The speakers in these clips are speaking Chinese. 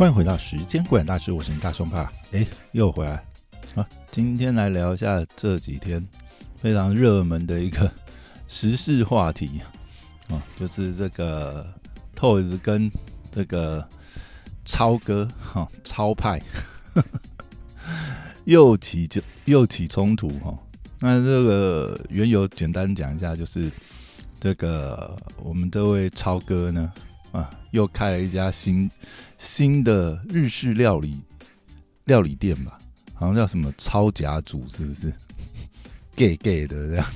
欢迎回到时间观大师，我是你大胸怕，哎，又回来啊！今天来聊一下这几天非常热门的一个时事话题啊，就是这个 Toys 跟这个超哥哈超派 又起就又起冲突哈。那这个缘由简单讲一下，就是这个我们这位超哥呢啊，又开了一家新。新的日式料理料理店吧，好像叫什么超甲组，是不是？gay gay 的这样。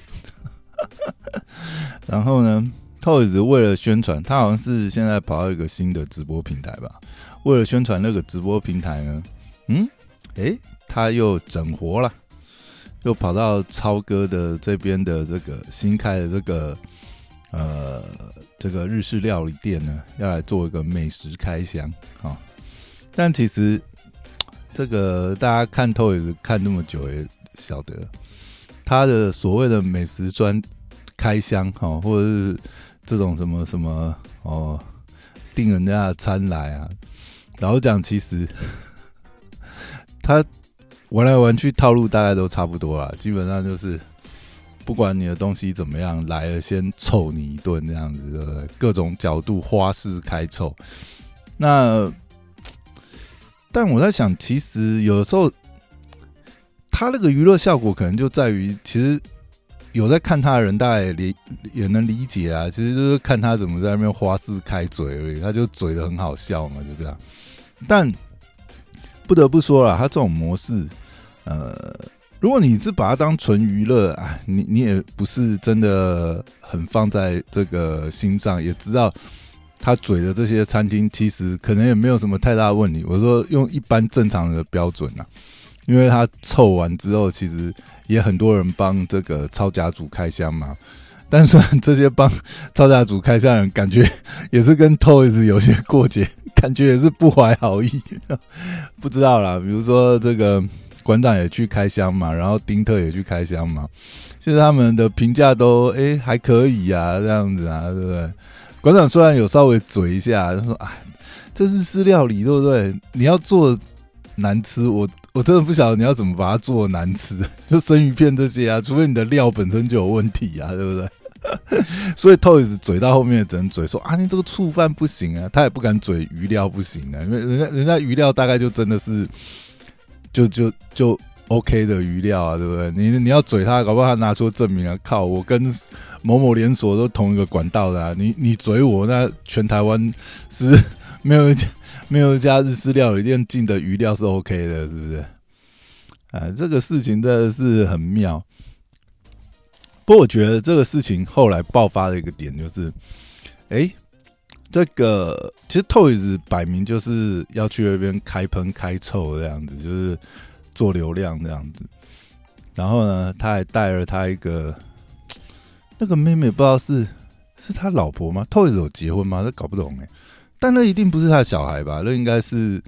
然后呢，Toys 为了宣传，他好像是现在跑到一个新的直播平台吧。为了宣传那个直播平台呢，嗯，诶，他又整活了，又跑到超哥的这边的这个新开的这个。呃，这个日式料理店呢，要来做一个美食开箱啊。但其实这个大家看透也是看那么久，也晓得他的所谓的美食专开箱哈，或者是这种什么什么哦，订人家的餐来啊。老讲，其实 他玩来玩去套路大概都差不多啊，基本上就是。不管你的东西怎么样，来了先臭你一顿，这样子的各种角度花式开臭。那，但我在想，其实有的时候，他那个娱乐效果可能就在于，其实有在看他的人，大概理也能理解啊。其实就是看他怎么在那边花式开嘴而已，他就嘴的很好笑嘛，就这样。但不得不说了，他这种模式，呃。如果你是把它当纯娱乐啊，你你也不是真的很放在这个心上，也知道他嘴的这些餐厅其实可能也没有什么太大问题。我说用一般正常的标准啊，因为他凑完之后，其实也很多人帮这个超家族开箱嘛。但是这些帮超家族开箱人，感觉也是跟 Toys 有些过节，感觉也是不怀好意。不知道啦，比如说这个。馆长也去开箱嘛，然后丁特也去开箱嘛，其实他们的评价都哎还可以呀，这样子啊，对不对？馆长虽然有稍微嘴一下，他说：“哎，这是私料理，对不对？你要做难吃，我我真的不晓得你要怎么把它做难吃，就生鱼片这些啊，除非你的料本身就有问题啊，对不对？所以 Toys 嘴到后面只能嘴说啊，你这个醋饭不行啊，他也不敢嘴鱼料不行啊，因为人家人家鱼料大概就真的是。”就就就 OK 的鱼料啊，对不对？你你要嘴他，搞不好他拿出证明啊！靠，我跟某某连锁都同一个管道的啊！你你嘴我，那全台湾是 没有一家没有一家日式料理店进的鱼料是 OK 的，是不是？啊，这个事情真的是很妙。不过我觉得这个事情后来爆发的一个点就是，哎。这个其实 Toys 摆明就是要去那边开喷开臭这样子，就是做流量这样子。然后呢，他还带了他一个那个妹妹，不知道是是他老婆吗？Toys 有结婚吗？这搞不懂哎。但那一定不是他小孩吧？那应该是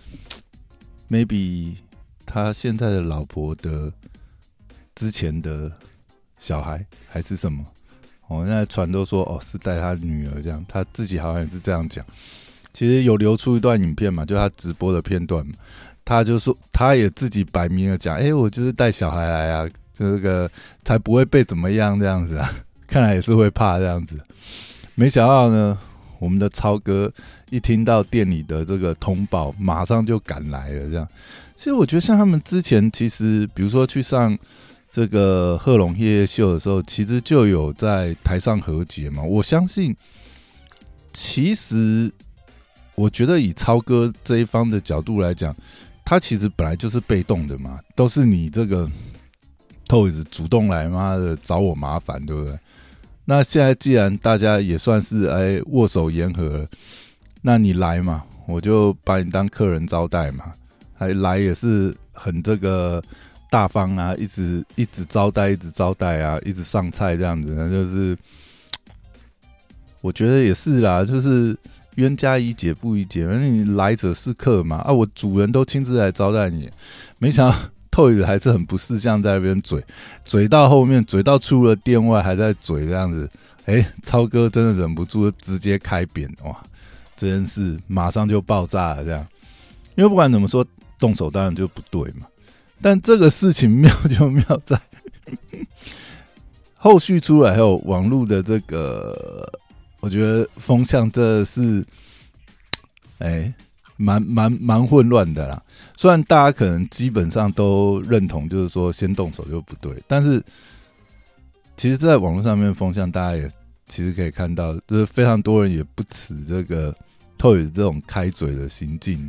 maybe 他现在的老婆的之前的小孩还是什么？哦，现在传都说哦是带他女儿这样，他自己好像也是这样讲。其实有流出一段影片嘛，就他直播的片段，他就说他也自己摆明了讲，哎，我就是带小孩来啊，这个才不会被怎么样这样子啊。看来也是会怕这样子。没想到呢，我们的超哥一听到店里的这个通报，马上就赶来了。这样，其实我觉得像他们之前，其实比如说去上。这个贺龙夜夜秀的时候，其实就有在台上和解嘛。我相信，其实我觉得以超哥这一方的角度来讲，他其实本来就是被动的嘛，都是你这个 Toys 主动来妈的找我麻烦，对不对？那现在既然大家也算是哎握手言和，那你来嘛，我就把你当客人招待嘛，还来也是很这个。大方啊，一直一直招待，一直招待啊，一直上菜这样子，就是，我觉得也是啦，就是冤家宜解不宜结，反正你来者是客嘛，啊，我主人都亲自来招待你，没想到 透子还是很不识相，在那边嘴嘴到后面，嘴到出了店外还在嘴这样子，哎，超哥真的忍不住直接开扁哇，这件事马上就爆炸了这样。因为不管怎么说，动手当然就不对嘛。但这个事情妙就妙在，后续出来还有网络的这个，我觉得风向真的是，哎，蛮蛮蛮混乱的啦。虽然大家可能基本上都认同，就是说先动手就不对，但是其实，在网络上面风向，大家也其实可以看到，就是非常多人也不耻这个透宇这种开嘴的行径。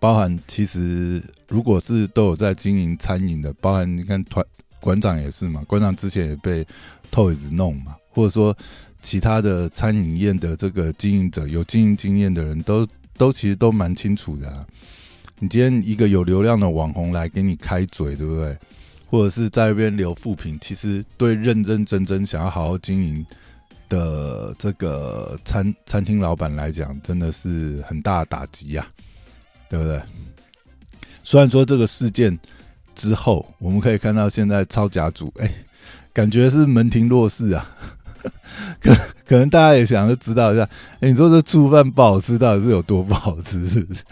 包含其实，如果是都有在经营餐饮的，包含你看团馆长也是嘛，馆长之前也被透子弄嘛，或者说其他的餐饮业的这个经营者有经营经验的人都都其实都蛮清楚的。啊。你今天一个有流量的网红来给你开嘴，对不对？或者是在那边留副评，其实对认认真真想要好好经营的这个餐餐厅老板来讲，真的是很大的打击呀。对不对？虽然说这个事件之后，我们可以看到现在超甲组，哎，感觉是门庭若市啊。可可能大家也想要知道一下，哎，你说这醋饭不好吃，到底是有多不好吃？是不是？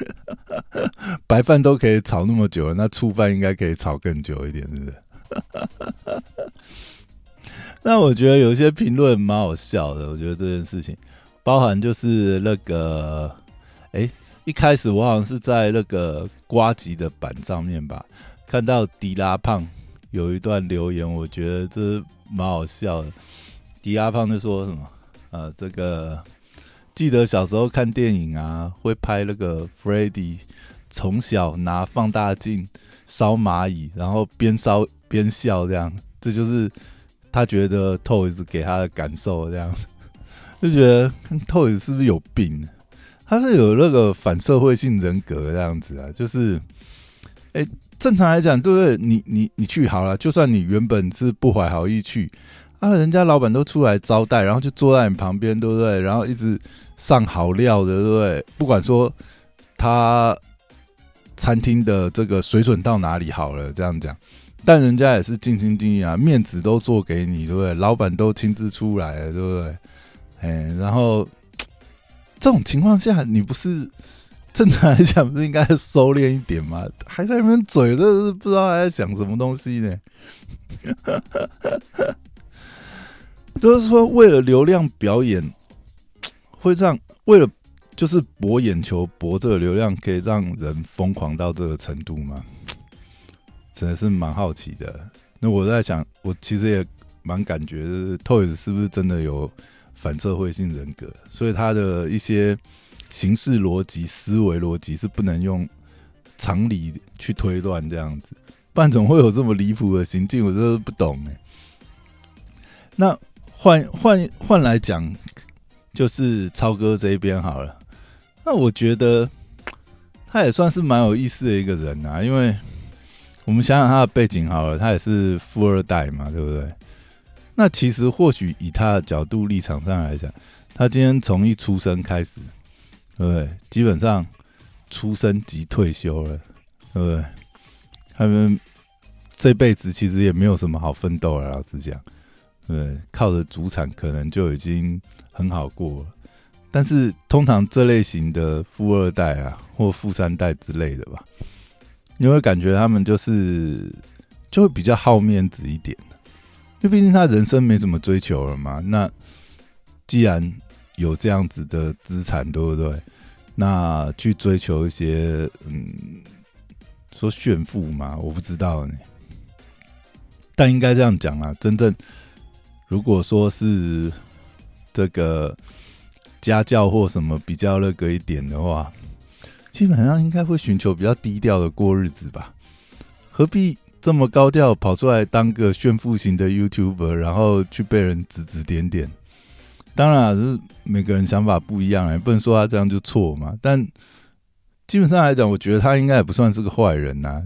白饭都可以炒那么久了，那醋饭应该可以炒更久一点，是不是？那我觉得有一些评论蛮好笑的。我觉得这件事情，包含就是那个，哎。一开始我好像是在那个瓜吉的板上面吧，看到迪拉胖有一段留言，我觉得这蛮好笑的。迪拉胖就说什么？呃，这个记得小时候看电影啊，会拍那个 Freddy 从小拿放大镜烧蚂蚁，然后边烧 边笑，这样，这就是他觉得 Toys 给他的感受，这样 就觉得 Toys 是不是有病？他是有那个反社会性人格这样子啊，就是，哎，正常来讲，对不对？你你你去好了，就算你原本是不怀好意去，啊，人家老板都出来招待，然后就坐在你旁边，对不对？然后一直上好料的，对不对？不管说他餐厅的这个水准到哪里好了，这样讲，但人家也是尽心尽力啊，面子都做给你，对不对？老板都亲自出来了，对不对？哎，然后。这种情况下，你不是正常来讲不是应该收敛一点吗？还在那边嘴，这是不知道还在想什么东西呢？就是说，为了流量表演，会让为了就是博眼球、博这个流量，可以让人疯狂到这个程度吗？真的是蛮好奇的。那我在想，我其实也蛮感觉，Toys 是不是真的有？反社会性人格，所以他的一些形式逻辑、思维逻辑是不能用常理去推断这样子，不然怎么会有这么离谱的行径？我真的不懂哎。那换换换来讲，就是超哥这一边好了。那我觉得他也算是蛮有意思的一个人啊，因为我们想想他的背景好了，他也是富二代嘛，对不对？那其实或许以他的角度立场上来讲，他今天从一出生开始，对不对？基本上出生即退休了，对不对？他们这辈子其实也没有什么好奋斗了，老实讲，对，靠着主产可能就已经很好过了。但是通常这类型的富二代啊，或富三代之类的吧，你会感觉他们就是就会比较好面子一点。就毕竟他人生没什么追求了嘛，那既然有这样子的资产，对不对？那去追求一些，嗯，说炫富嘛，我不知道呢。但应该这样讲啊，真正如果说是这个家教或什么比较那个一点的话，基本上应该会寻求比较低调的过日子吧？何必？这么高调跑出来当个炫富型的 YouTuber，然后去被人指指点点，当然是每个人想法不一样，也不能说他这样就错嘛。但基本上来讲，我觉得他应该也不算是个坏人呐。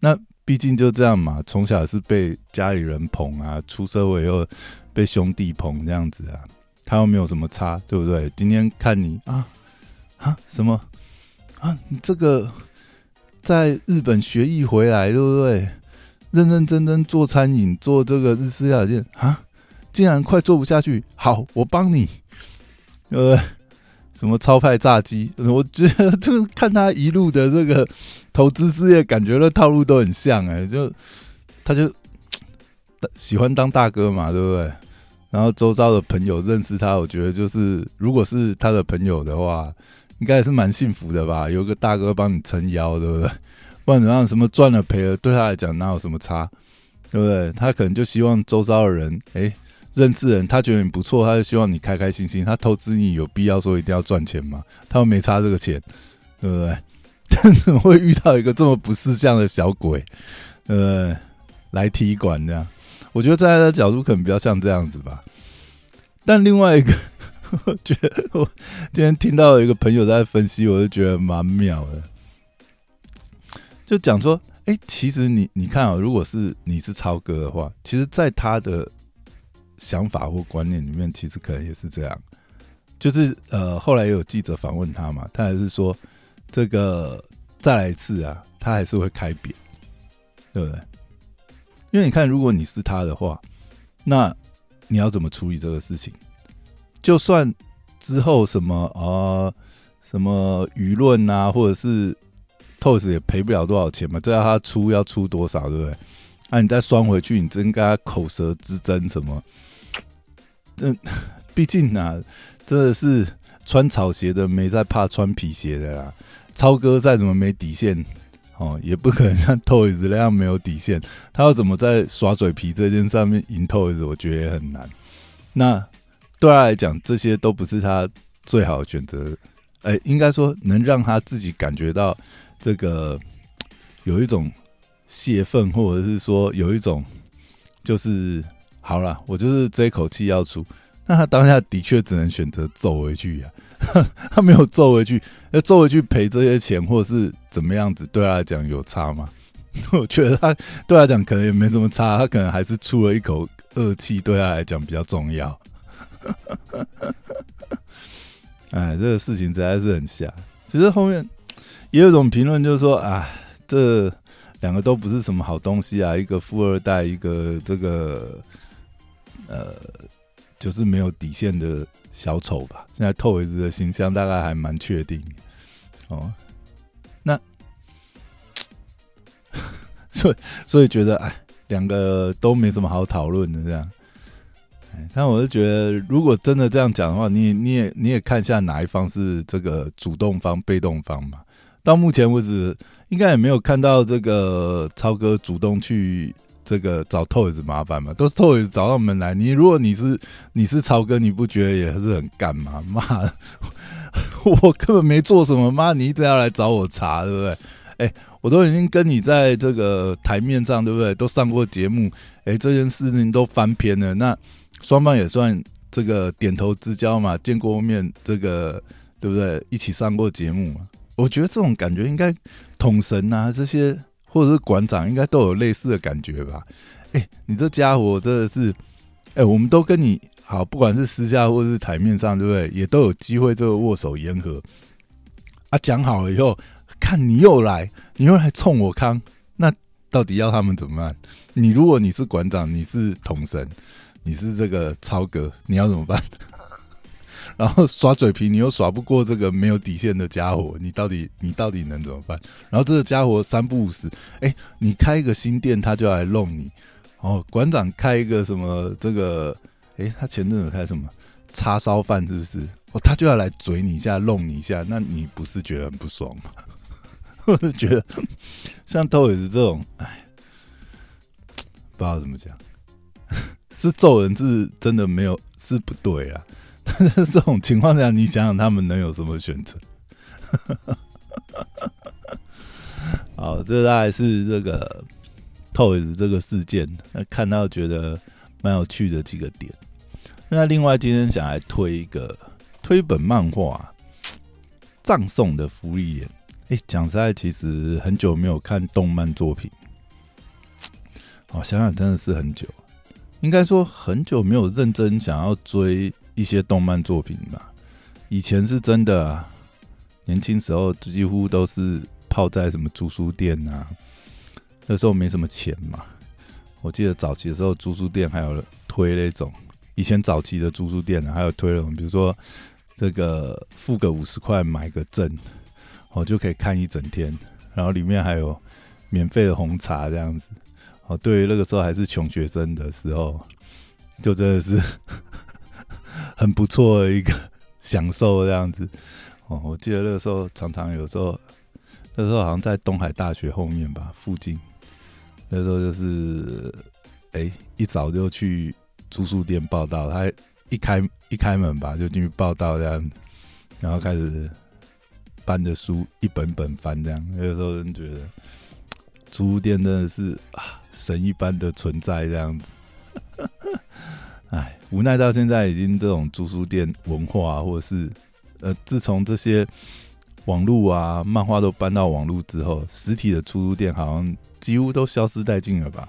那毕竟就这样嘛，从小是被家里人捧啊，出社会又被兄弟捧这样子啊，他又没有什么差，对不对？今天看你啊啊什么啊，你这个在日本学艺回来，对不对？认认真真做餐饮，做这个日式料理啊，竟然快做不下去。好，我帮你。呃，什么超派炸鸡，我觉得就是看他一路的这个投资事业，感觉的套路都很像哎，就他就 喜欢当大哥嘛，对不对？然后周遭的朋友认识他，我觉得就是如果是他的朋友的话，应该也是蛮幸福的吧，有个大哥帮你撑腰，对不对？不然怎样，什么赚了赔了，对他来讲哪有什么差，对不对？他可能就希望周遭的人，哎。认识人，他觉得你不错，他就希望你开开心心。他投资你有必要说一定要赚钱吗？他又没差这个钱，对不对？怎么会遇到一个这么不识相的小鬼，呃，来踢馆这样？我觉得站在他角度可能比较像这样子吧。但另外一个，我觉得我今天听到一个朋友在分析，我就觉得蛮妙的，就讲说，哎，其实你你看啊，如果是你是超哥的话，其实，在他的。想法或观念里面，其实可能也是这样，就是呃，后来有记者访问他嘛，他还是说这个再来一次啊，他还是会开扁，对不对？因为你看，如果你是他的话，那你要怎么处理这个事情？就算之后什么啊，什么舆论啊，或者是 TOS 也赔不了多少钱嘛，这要他出要出多少，对不对？那你再拴回去，你真跟他口舌之争什么？这毕竟啊，真的是穿草鞋的没在怕穿皮鞋的啦。超哥再怎么没底线哦，也不可能像 TOS 那样没有底线。他要怎么在耍嘴皮这件上面赢 TOS，我觉得也很难。那对他来讲，这些都不是他最好的选择。哎，应该说能让他自己感觉到这个有一种。泄愤，或者是说有一种，就是好了，我就是这一口气要出。那他当下的确只能选择揍回去呀，他没有揍回去，要揍回去赔这些钱，或者是怎么样子，对他来讲有差吗？我觉得他对他讲可能也没什么差，他可能还是出了一口恶气，对他来讲比较重要。哎，这个事情实在是很瞎。其实后面也有一种评论，就是说啊，这。两个都不是什么好东西啊！一个富二代，一个这个呃，就是没有底线的小丑吧。现在透维子的形象大概还蛮确定哦。那 所以所以觉得哎，两个都没什么好讨论的这样。但我是觉得，如果真的这样讲的话，你你也你也看一下哪一方是这个主动方、被动方嘛。到目前为止，应该也没有看到这个超哥主动去这个找 Toys 麻烦嘛，都是 Toys 找到门来。你如果你是你是超哥，你不觉得也是很干嘛？妈，我根本没做什么，妈，你一直要来找我茬，对不对？哎，我都已经跟你在这个台面上，对不对？都上过节目，哎，这件事情都翻篇了，那双方也算这个点头之交嘛，见过面，这个对不对？一起上过节目嘛。我觉得这种感觉应该统神啊，这些或者是馆长应该都有类似的感觉吧？哎，你这家伙真的是，哎，我们都跟你好，不管是私下或是台面上，对不对？也都有机会这个握手言和啊。讲好了以后，看你又来，你又来冲我康，那到底要他们怎么办？你如果你是馆长，你是统神，你是这个超哥，你要怎么办？然后耍嘴皮，你又耍不过这个没有底线的家伙，你到底你到底能怎么办？然后这个家伙三不五时，哎，你开一个新店，他就来弄你。哦，馆长开一个什么这个，哎，他前阵子开什么叉烧饭，是不是？哦，他就要来嘴你一下，弄你一下，那你不是觉得很不爽吗？我是觉得像豆也是这种，哎，不知道怎么讲，是揍人是真的没有是不对啊。这种情况下，你想想他们能有什么选择？好，这大概是这个 Toys 这个事件，看到觉得蛮有趣的几个点。那另外今天想来推一个推本漫画《葬送的福利眼》。哎，讲实在，其实很久没有看动漫作品。哦，想想真的是很久，应该说很久没有认真想要追。一些动漫作品吧，以前是真的，年轻时候几乎都是泡在什么租书店啊，那时候没什么钱嘛。我记得早期的时候，租书店还有推那种，以前早期的租书店啊，还有推那种，比如说这个付个五十块买个证，哦就可以看一整天，然后里面还有免费的红茶这样子。哦，对于那个时候还是穷学生的时候，就真的是很不错的一个 享受这样子。哦，我记得那个时候常常有时候，那时候好像在东海大学后面吧附近，那时候就是哎一早就去租书店报道，他一开一开门吧就进去报道这样，然后开始搬着书一本本翻这样，那个时候人觉得 租书店真的是啊。神一般的存在这样子，哎，无奈到现在已经这种租书店文化，或者是呃，自从这些网络啊、漫画都搬到网络之后，实体的租书店好像几乎都消失殆尽了吧？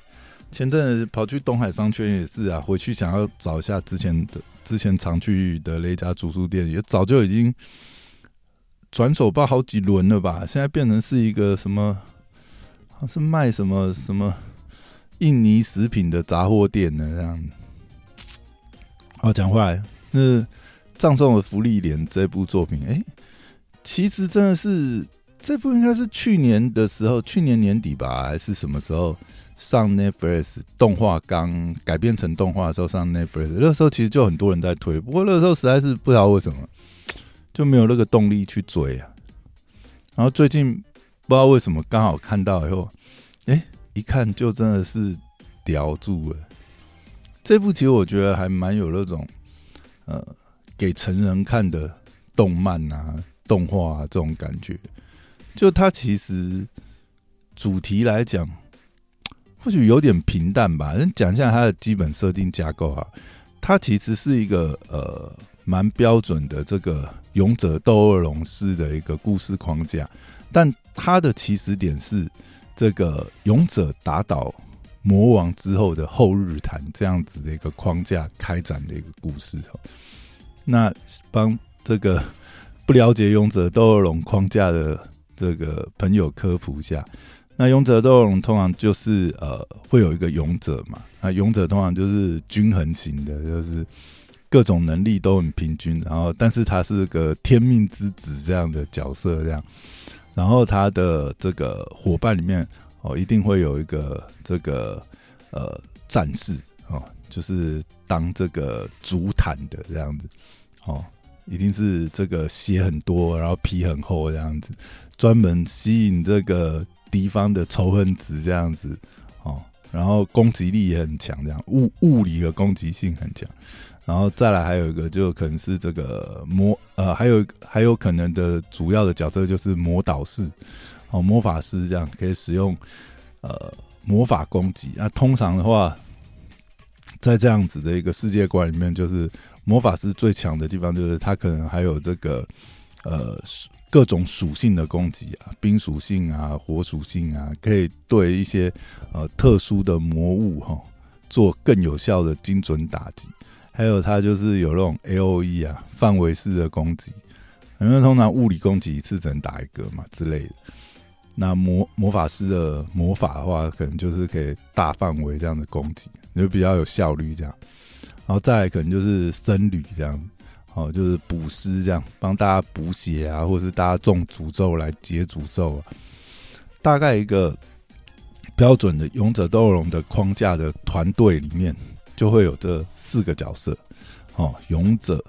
前阵子跑去东海商圈也是啊，回去想要找一下之前的之前常去的那家租书店，也早就已经转手报好几轮了吧？现在变成是一个什么？好像是卖什么什么？印尼食品的杂货店呢？这样。好，讲回来，那《葬送的福利莲》这部作品，哎，其实真的是这部应该是去年的时候，去年年底吧，还是什么时候上 Netflix 动画刚改编成动画的时候上 Netflix，那时候其实就很多人在推，不过那时候实在是不知道为什么就没有那个动力去追啊。然后最近不知道为什么刚好看到以后，哎。一看就真的是叼住了。这部其实我觉得还蛮有那种呃给成人看的动漫啊、动画啊这种感觉。就它其实主题来讲，或许有点平淡吧。讲一下它的基本设定架构啊。它其实是一个呃蛮标准的这个勇者斗恶龙式的一个故事框架，但它的起始点是。这个勇者打倒魔王之后的后日谈，这样子的一个框架开展的一个故事哈。那帮这个不了解勇者斗恶龙框架的这个朋友科普一下，那勇者斗恶龙通常就是呃会有一个勇者嘛，那勇者通常就是均衡型的，就是各种能力都很平均，然后但是他是个天命之子这样的角色这样。然后他的这个伙伴里面哦，一定会有一个这个呃战士哦，就是当这个主坦的这样子哦，一定是这个血很多，然后皮很厚这样子，专门吸引这个敌方的仇恨值这样子哦，然后攻击力也很强，这样物物理的攻击性很强。然后再来还有一个，就可能是这个魔呃，还有还有可能的主要的角色就是魔导士哦，魔法师这样可以使用呃魔法攻击。那通常的话，在这样子的一个世界观里面，就是魔法师最强的地方就是他可能还有这个呃各种属性的攻击啊，冰属性啊，火属性啊，可以对一些呃特殊的魔物哈做更有效的精准打击。还有它就是有那种 A O E 啊，范围式的攻击，因为通常物理攻击一次只能打一个嘛之类的。那魔魔法师的魔法的话，可能就是可以大范围这样的攻击，就比较有效率这样。然后再来可能就是僧侣这样，哦，就是补师这样，帮大家补血啊，或者是大家中诅咒来解诅咒啊。大概一个标准的勇者斗龙的框架的团队里面。就会有这四个角色，哦，勇者、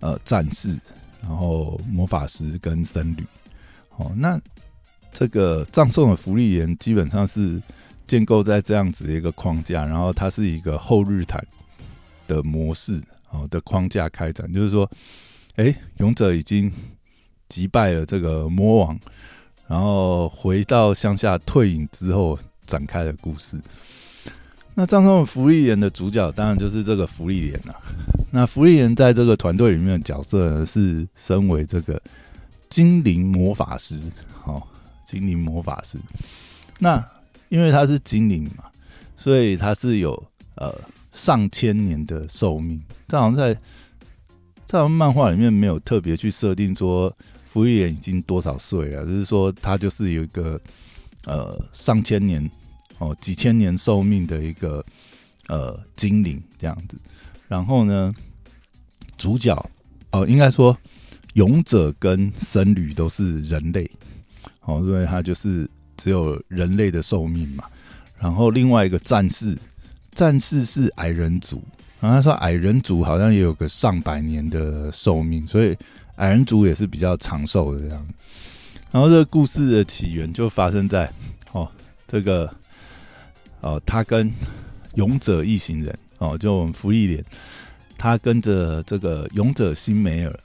呃，战士，然后魔法师跟僧侣，哦，那这个葬送的福利员基本上是建构在这样子的一个框架，然后它是一个后日谈的模式，哦的框架开展，就是说，哎，勇者已经击败了这个魔王，然后回到乡下退隐之后展开的故事。那葬送的福利员的主角当然就是这个福利员了。那福利员在这个团队里面的角色呢，是身为这个精灵魔法师，精灵魔法师。那因为他是精灵嘛，所以他是有呃上千年的寿命。这好像在在漫画里面没有特别去设定说福利莲已经多少岁了，就是说他就是有一个呃上千年。哦，几千年寿命的一个呃精灵这样子，然后呢，主角哦，应该说勇者跟僧侣都是人类，哦，所以他就是只有人类的寿命嘛。然后另外一个战士，战士是矮人族，然后他说矮人族好像也有个上百年的寿命，所以矮人族也是比较长寿的这样。然后这个故事的起源就发生在哦，这个哦，他跟勇者一行人哦，就我们福利莲，他跟着这个勇者辛梅尔，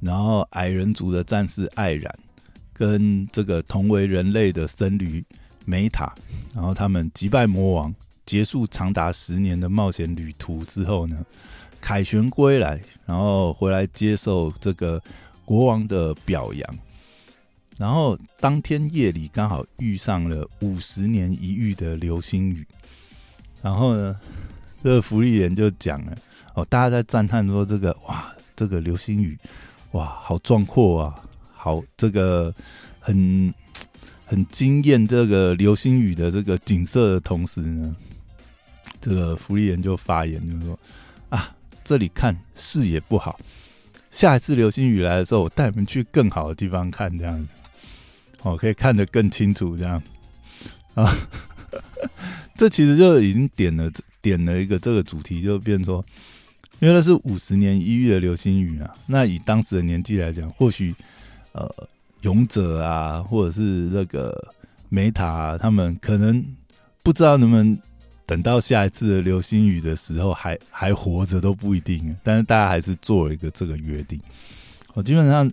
然后矮人族的战士艾然，跟这个同为人类的僧侣梅塔，然后他们击败魔王，结束长达十年的冒险旅途之后呢，凯旋归来，然后回来接受这个国王的表扬。然后当天夜里刚好遇上了五十年一遇的流星雨，然后呢，这个福利人就讲了哦，大家在赞叹说这个哇，这个流星雨哇，好壮阔啊，好这个很 很惊艳这个流星雨的这个景色的同时呢，这个福利人就发言就说啊，这里看视野不好，下一次流星雨来的时候，我带你们去更好的地方看，这样子。哦，可以看得更清楚，这样 啊，这其实就已经点了点了一个这个主题，就变说，因为那是五十年一遇的流星雨啊。那以当时的年纪来讲，或许呃，勇者啊，或者是那个梅塔，他们可能不知道能不能等到下一次的流星雨的时候还还活着都不一定。但是大家还是做了一个这个约定。我基本上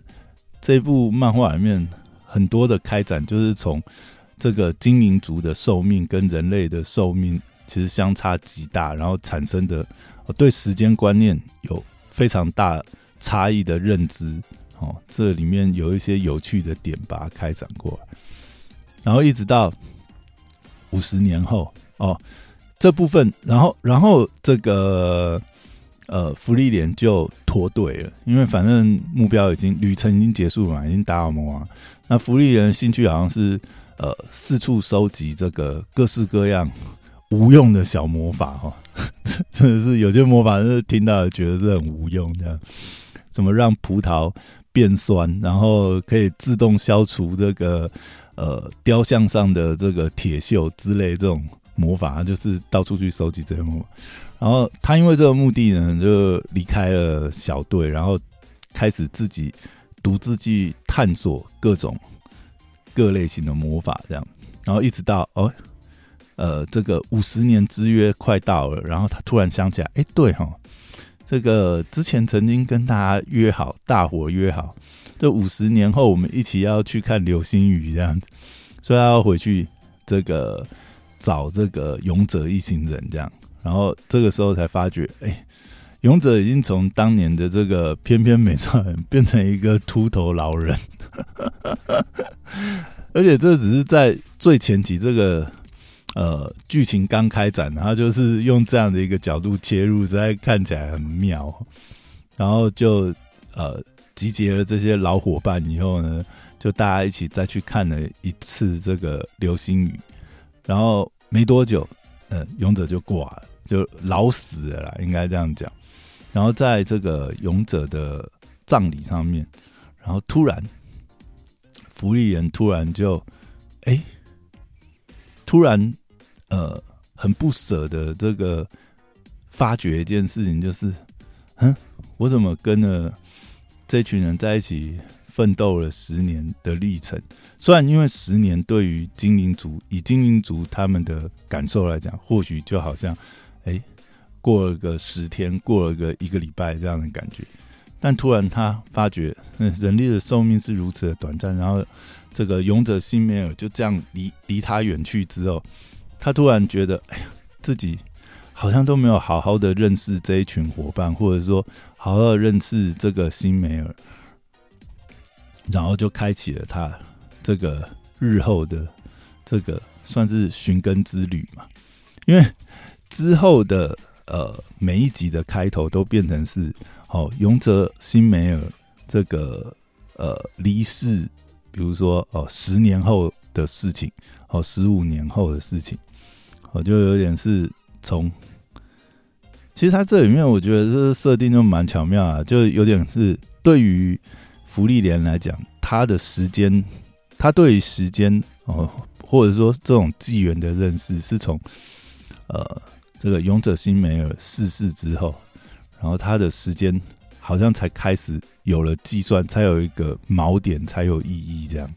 这部漫画里面。很多的开展就是从这个精灵族的寿命跟人类的寿命其实相差极大，然后产生的对时间观念有非常大差异的认知。哦，这里面有一些有趣的点把它开展过来，然后一直到五十年后哦这部分，然后然后这个。呃，福利连就脱队了，因为反正目标已经旅程已经结束嘛，已经打好魔王。那福利连兴趣好像是呃四处收集这个各式各样无用的小魔法哈，真的是有些魔法是听到觉得是很无用这样，怎么让葡萄变酸，然后可以自动消除这个呃雕像上的这个铁锈之类这种魔法，就是到处去收集这些魔法。然后他因为这个目的呢，就离开了小队，然后开始自己独自去探索各种各类型的魔法，这样。然后一直到哦，呃，这个五十年之约快到了，然后他突然想起来，哎，对哈，这个之前曾经跟大家约好，大伙约好，这五十年后我们一起要去看流星雨这样子，所以要回去这个找这个勇者一行人这样。然后这个时候才发觉，哎，勇者已经从当年的这个翩翩美少年变成一个秃头老人，而且这只是在最前期这个呃剧情刚开展，然后就是用这样的一个角度切入，实在看起来很妙。然后就呃集结了这些老伙伴以后呢，就大家一起再去看了一次这个流星雨，然后没多久，呃，勇者就挂了。就老死了啦，应该这样讲。然后在这个勇者的葬礼上面，然后突然，福利人突然就，哎，突然呃，很不舍的这个发觉一件事情，就是，嗯，我怎么跟了这群人在一起奋斗了十年的历程？虽然因为十年对于精灵族以精灵族他们的感受来讲，或许就好像。哎，过了个十天，过了个一个礼拜这样的感觉，但突然他发觉，嗯，人类的寿命是如此的短暂。然后，这个勇者辛梅尔就这样离离他远去之后，他突然觉得，哎呀，自己好像都没有好好的认识这一群伙伴，或者说好好的认识这个辛梅尔，然后就开启了他这个日后的这个算是寻根之旅嘛，因为。之后的呃每一集的开头都变成是哦勇者辛梅尔这个呃离世，比如说哦十年后的事情，哦十五年后的事情，我就有点是从其实它这里面我觉得这设定就蛮巧妙啊，就有点是对于福利莲来讲，他的时间，他对于时间哦，或者说这种纪元的认识，是从呃这个勇者辛梅尔逝世之后，然后他的时间好像才开始有了计算，才有一个锚点，才有意义这样。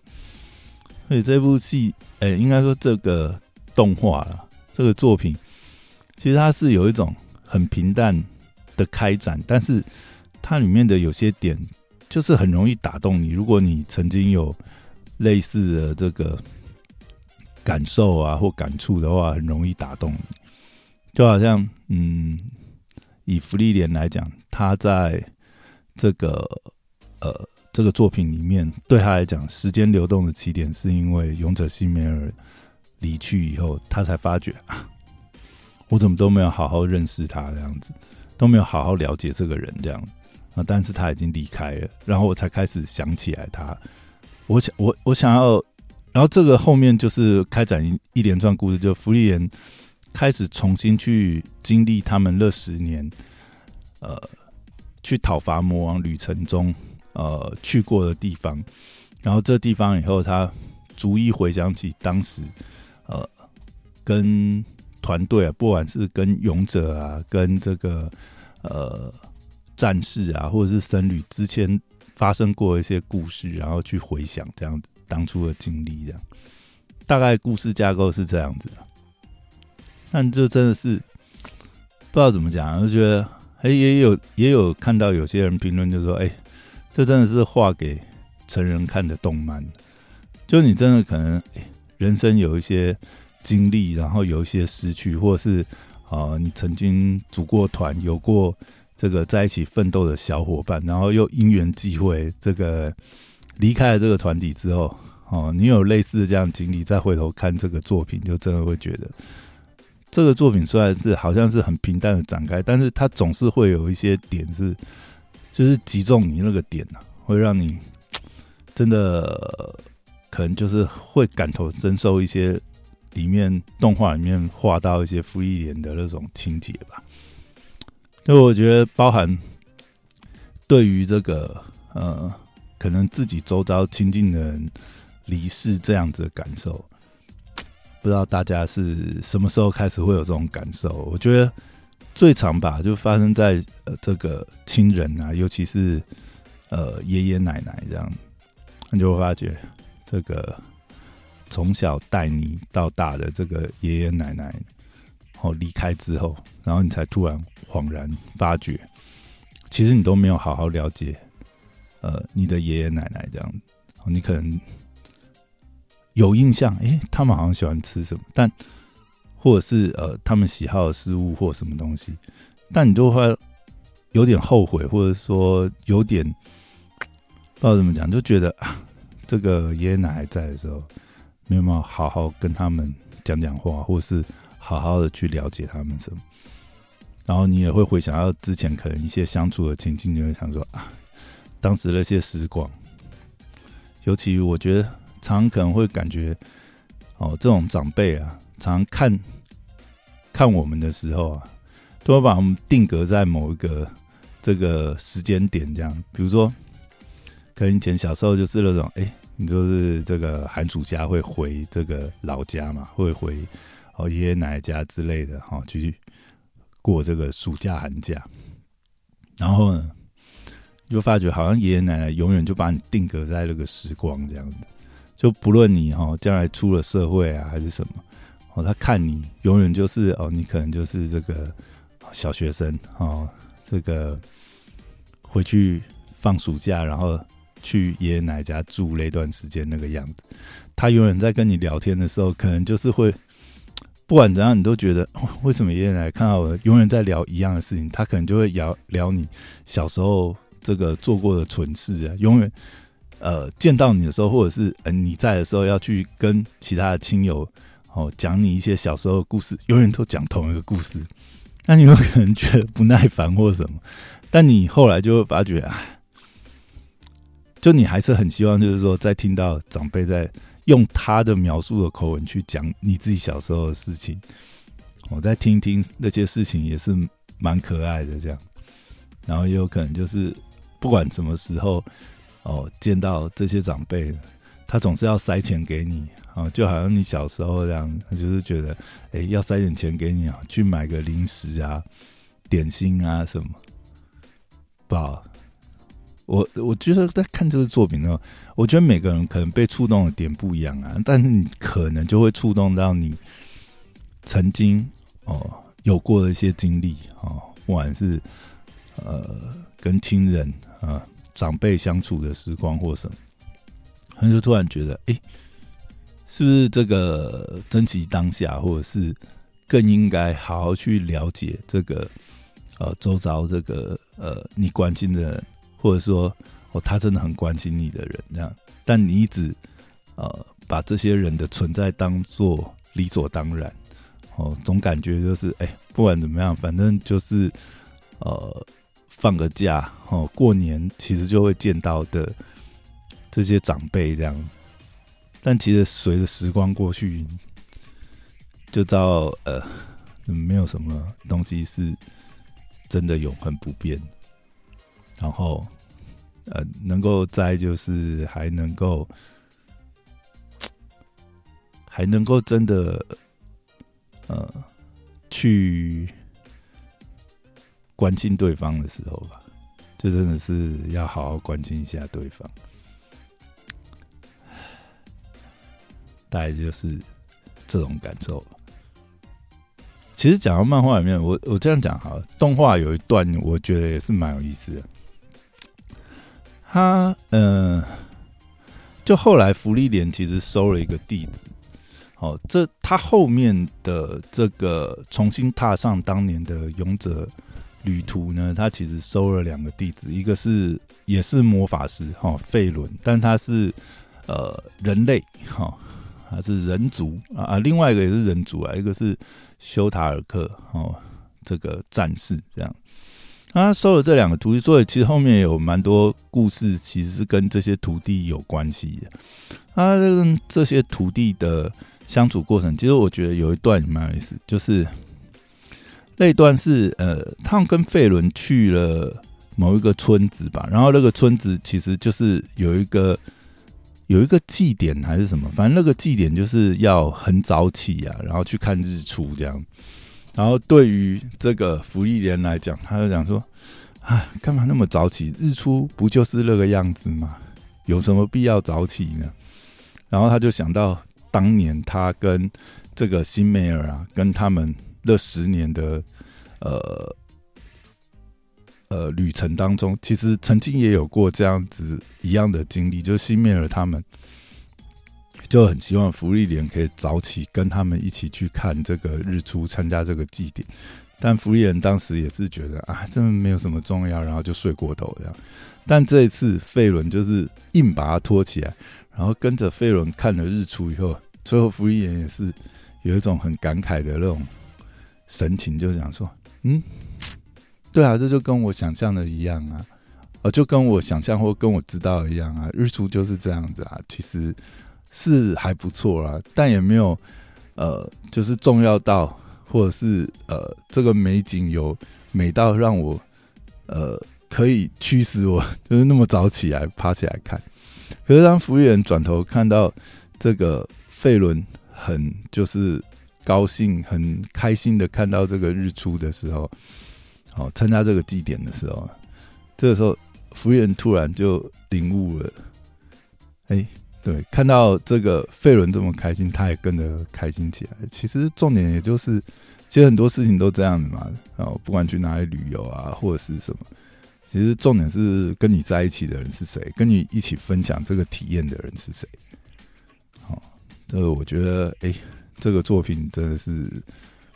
所以这部戏，哎，应该说这个动画了，这个作品，其实它是有一种。很平淡的开展，但是它里面的有些点就是很容易打动你。如果你曾经有类似的这个感受啊或感触的话，很容易打动你。就好像，嗯，以弗利莲来讲，他在这个呃这个作品里面，对他来讲，时间流动的起点是因为勇者西梅尔离去以后，他才发觉啊。我怎么都没有好好认识他这样子，都没有好好了解这个人这样啊！但是他已经离开了，然后我才开始想起来他。我想，我我想要，然后这个后面就是开展一一连串故事，就福利人开始重新去经历他们那十年，呃，去讨伐魔王旅程中呃去过的地方，然后这地方以后他逐一回想起当时跟。团队啊，不管是跟勇者啊，跟这个呃战士啊，或者是僧侣之前发生过一些故事，然后去回想这样子当初的经历，这样大概故事架构是这样子的。但这真的是不知道怎么讲，就觉得哎，也有也有看到有些人评论，就说哎，这真的是画给成人看的动漫，就你真的可能人生有一些。经历，然后有一些失去，或者是啊，你曾经组过团，有过这个在一起奋斗的小伙伴，然后又因缘际会，这个离开了这个团体之后，哦，你有类似的这样经历，再回头看这个作品，就真的会觉得，这个作品虽然是好像是很平淡的展开，但是它总是会有一些点是，就是击中你那个点啊，会让你真的可能就是会感同身受一些。里面动画里面画到一些福利莲的那种情节吧，就我觉得包含对于这个呃，可能自己周遭亲近的人离世这样子的感受，不知道大家是什么时候开始会有这种感受？我觉得最常吧，就发生在呃这个亲人啊，尤其是呃爷爷奶奶这样，你就会发觉这个。从小带你到大的这个爷爷奶奶，哦离开之后，然后你才突然恍然发觉，其实你都没有好好了解，呃，你的爷爷奶奶这样，你可能有印象，诶，他们好像喜欢吃什么，但或者是呃，他们喜好的食物或什么东西，但你就会有点后悔，或者说有点不知道怎么讲，就觉得啊，这个爷爷奶奶在的时候。没有没有好好跟他们讲讲话，或是好好的去了解他们什么，然后你也会回想到之前可能一些相处的情境，你会想说啊，当时那些时光，尤其我觉得常常可能会感觉哦，这种长辈啊，常常看看我们的时候啊，都会把我们定格在某一个这个时间点，这样，比如说，可能以前小时候就是那种哎。你就是这个寒暑假会回这个老家嘛，会回哦爷爷奶奶家之类的哈，去过这个暑假寒假。然后呢，就发觉好像爷爷奶奶永远就把你定格在那个时光这样子，就不论你哈将来出了社会啊还是什么，哦他看你永远就是哦你可能就是这个小学生哦，这个回去放暑假然后。去爷爷奶奶家住那段时间那个样子，他永远在跟你聊天的时候，可能就是会不管怎样，你都觉得为什么爷爷奶奶看到我永远在聊一样的事情，他可能就会聊聊你小时候这个做过的蠢事啊。永远呃见到你的时候，或者是嗯你在的时候，要去跟其他的亲友哦讲你一些小时候的故事，永远都讲同一个故事。那你有可能觉得不耐烦或什么，但你后来就会发觉啊。就你还是很希望，就是说，在听到长辈在用他的描述的口吻去讲你自己小时候的事情，我再听听那些事情，也是蛮可爱的这样，然后也有可能就是不管什么时候哦见到这些长辈，他总是要塞钱给你啊，就好像你小时候这样，他就是觉得哎要塞点钱给你啊，去买个零食啊、点心啊什么，不好。我我觉得在看这个作品呢，我觉得每个人可能被触动的点不一样啊，但是你可能就会触动到你曾经哦有过的一些经历哦，不管是呃跟亲人啊长辈相处的时光或什么，他就突然觉得，哎，是不是这个珍惜当下，或者是更应该好好去了解这个呃周遭这个呃你关心的人。或者说，哦，他真的很关心你的人，这样，但你一直呃把这些人的存在当做理所当然，哦，总感觉就是，哎，不管怎么样，反正就是呃放个假，哦，过年其实就会见到的这些长辈这样，但其实随着时光过去，就知道呃没有什么东西是真的永恒不变。然后，呃，能够在就是还能够，还能够真的，呃，去关心对方的时候吧，就真的是要好好关心一下对方。大概就是这种感受。其实讲到漫画里面，我我这样讲哈，动画有一段我觉得也是蛮有意思的。他嗯，就后来福利莲其实收了一个弟子，哦，这他后面的这个重新踏上当年的勇者旅途呢，他其实收了两个弟子，一个是也是魔法师哈费伦，但他是呃人类哈，他是人族啊啊，另外一个也是人族啊，一个是修塔尔克哦，这个战士这样。他收了这两个徒弟，所以其实后面有蛮多故事，其实是跟这些徒弟有关系的。他跟这些徒弟的相处过程，其实我觉得有一段蛮有意思，就是那一段是呃，他们跟费伦去了某一个村子吧，然后那个村子其实就是有一个有一个祭典还是什么，反正那个祭典就是要很早起啊，然后去看日出这样。然后对于这个福利莲来讲，他就讲说：“啊，干嘛那么早起？日出不就是那个样子吗？有什么必要早起呢？”然后他就想到当年他跟这个新梅尔啊，跟他们那十年的呃呃旅程当中，其实曾经也有过这样子一样的经历，就是辛梅尔他们。就很希望福利莲可以早起跟他们一起去看这个日出，参加这个祭典。但福利莲当时也是觉得啊，这没有什么重要，然后就睡过头这样。但这一次费伦就是硬把他拖起来，然后跟着费伦看了日出以后，最后福利莲也是有一种很感慨的那种神情，就想说：“嗯，对啊，这就跟我想象的一样啊，啊，就跟我想象或跟我知道一样啊，日出就是这样子啊，其实。”是还不错啦，但也没有，呃，就是重要到，或者是呃，这个美景有美到让我，呃，可以驱使我，就是那么早起来爬起来看。可是当服务员转头看到这个费伦很就是高兴、很开心的看到这个日出的时候，哦，参加这个祭典的时候，这个时候服务员突然就领悟了，哎。对，看到这个费伦这么开心，他也跟着开心起来。其实重点也就是，其实很多事情都这样子嘛。然后不管去哪里旅游啊，或者是什么，其实重点是跟你在一起的人是谁，跟你一起分享这个体验的人是谁。好，这个我觉得，哎，这个作品真的是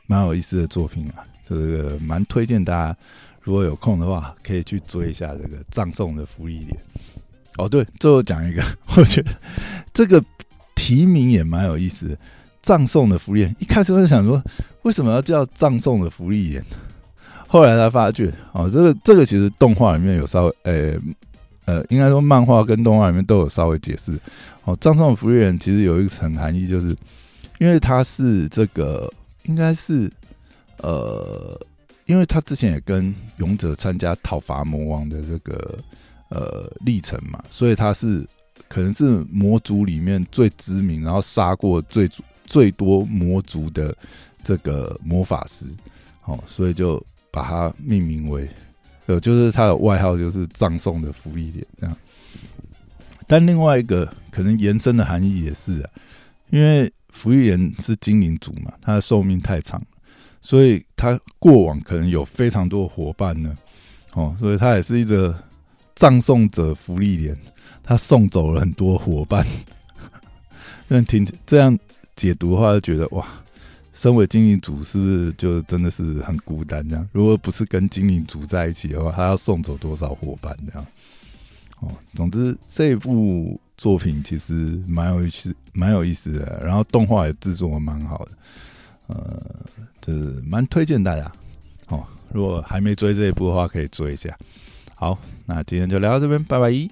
蛮有意思的作品啊。这个蛮推荐大家，如果有空的话，可以去追一下这个葬送的福利点。哦，对，最后讲一个，我觉得这个题名也蛮有意思的，《葬送的福利一开始我就想说，为什么要叫《葬送的福利点？后来才发觉，哦，这个这个其实动画里面有稍微，呃呃，应该说漫画跟动画里面都有稍微解释。哦，《葬送的福利人其实有一层含义，就是因为他是这个，应该是呃因为他之前也跟勇者参加讨伐魔王的这个呃历程嘛，所以他是可能是魔族里面最知名，然后杀过最最多魔族的这个魔法师，哦，所以就把他命名为呃，就是他的外号就是葬送的福利点这样。但另外一个可能延伸的含义也是啊，因为福利人是精灵族嘛，他的寿命太长，所以他过往可能有非常多伙伴呢，哦，所以他也是一个葬送者福利莲，他送走了很多伙伴。那听这样解读的话，就觉得哇，身为精灵族是不是就真的是很孤单这样？如果不是跟精灵族在一起的话，他要送走多少伙伴这样？哦，总之这部作品其实蛮有意思，蛮有意思的。然后动画也制作蛮好的，呃，就是蛮推荐大家。哦，如果还没追这一部的话，可以追一下。好，那今天就聊到这边，拜拜。